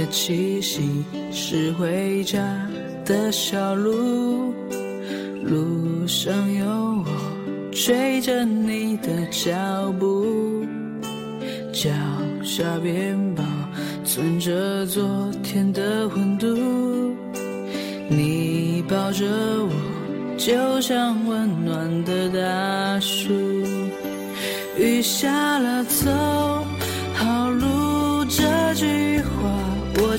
的气息是回家的小路，路上有我追着你的脚步，脚下边保存着昨天的温度，你抱着我就像温暖的大树，雨下了走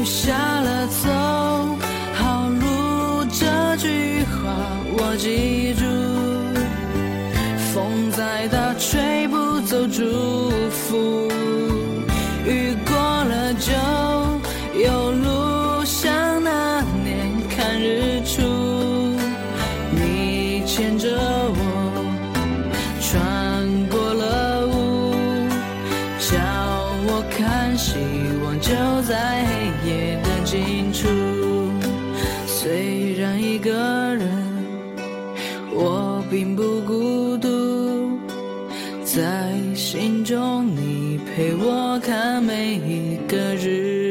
雨下了走好路这句话我记住，风再大吹不走祝福，雨过了就有路，像那年看日出，你牵着我穿过了雾，叫我看希望就在并不孤独，在心中你陪我看每一个日。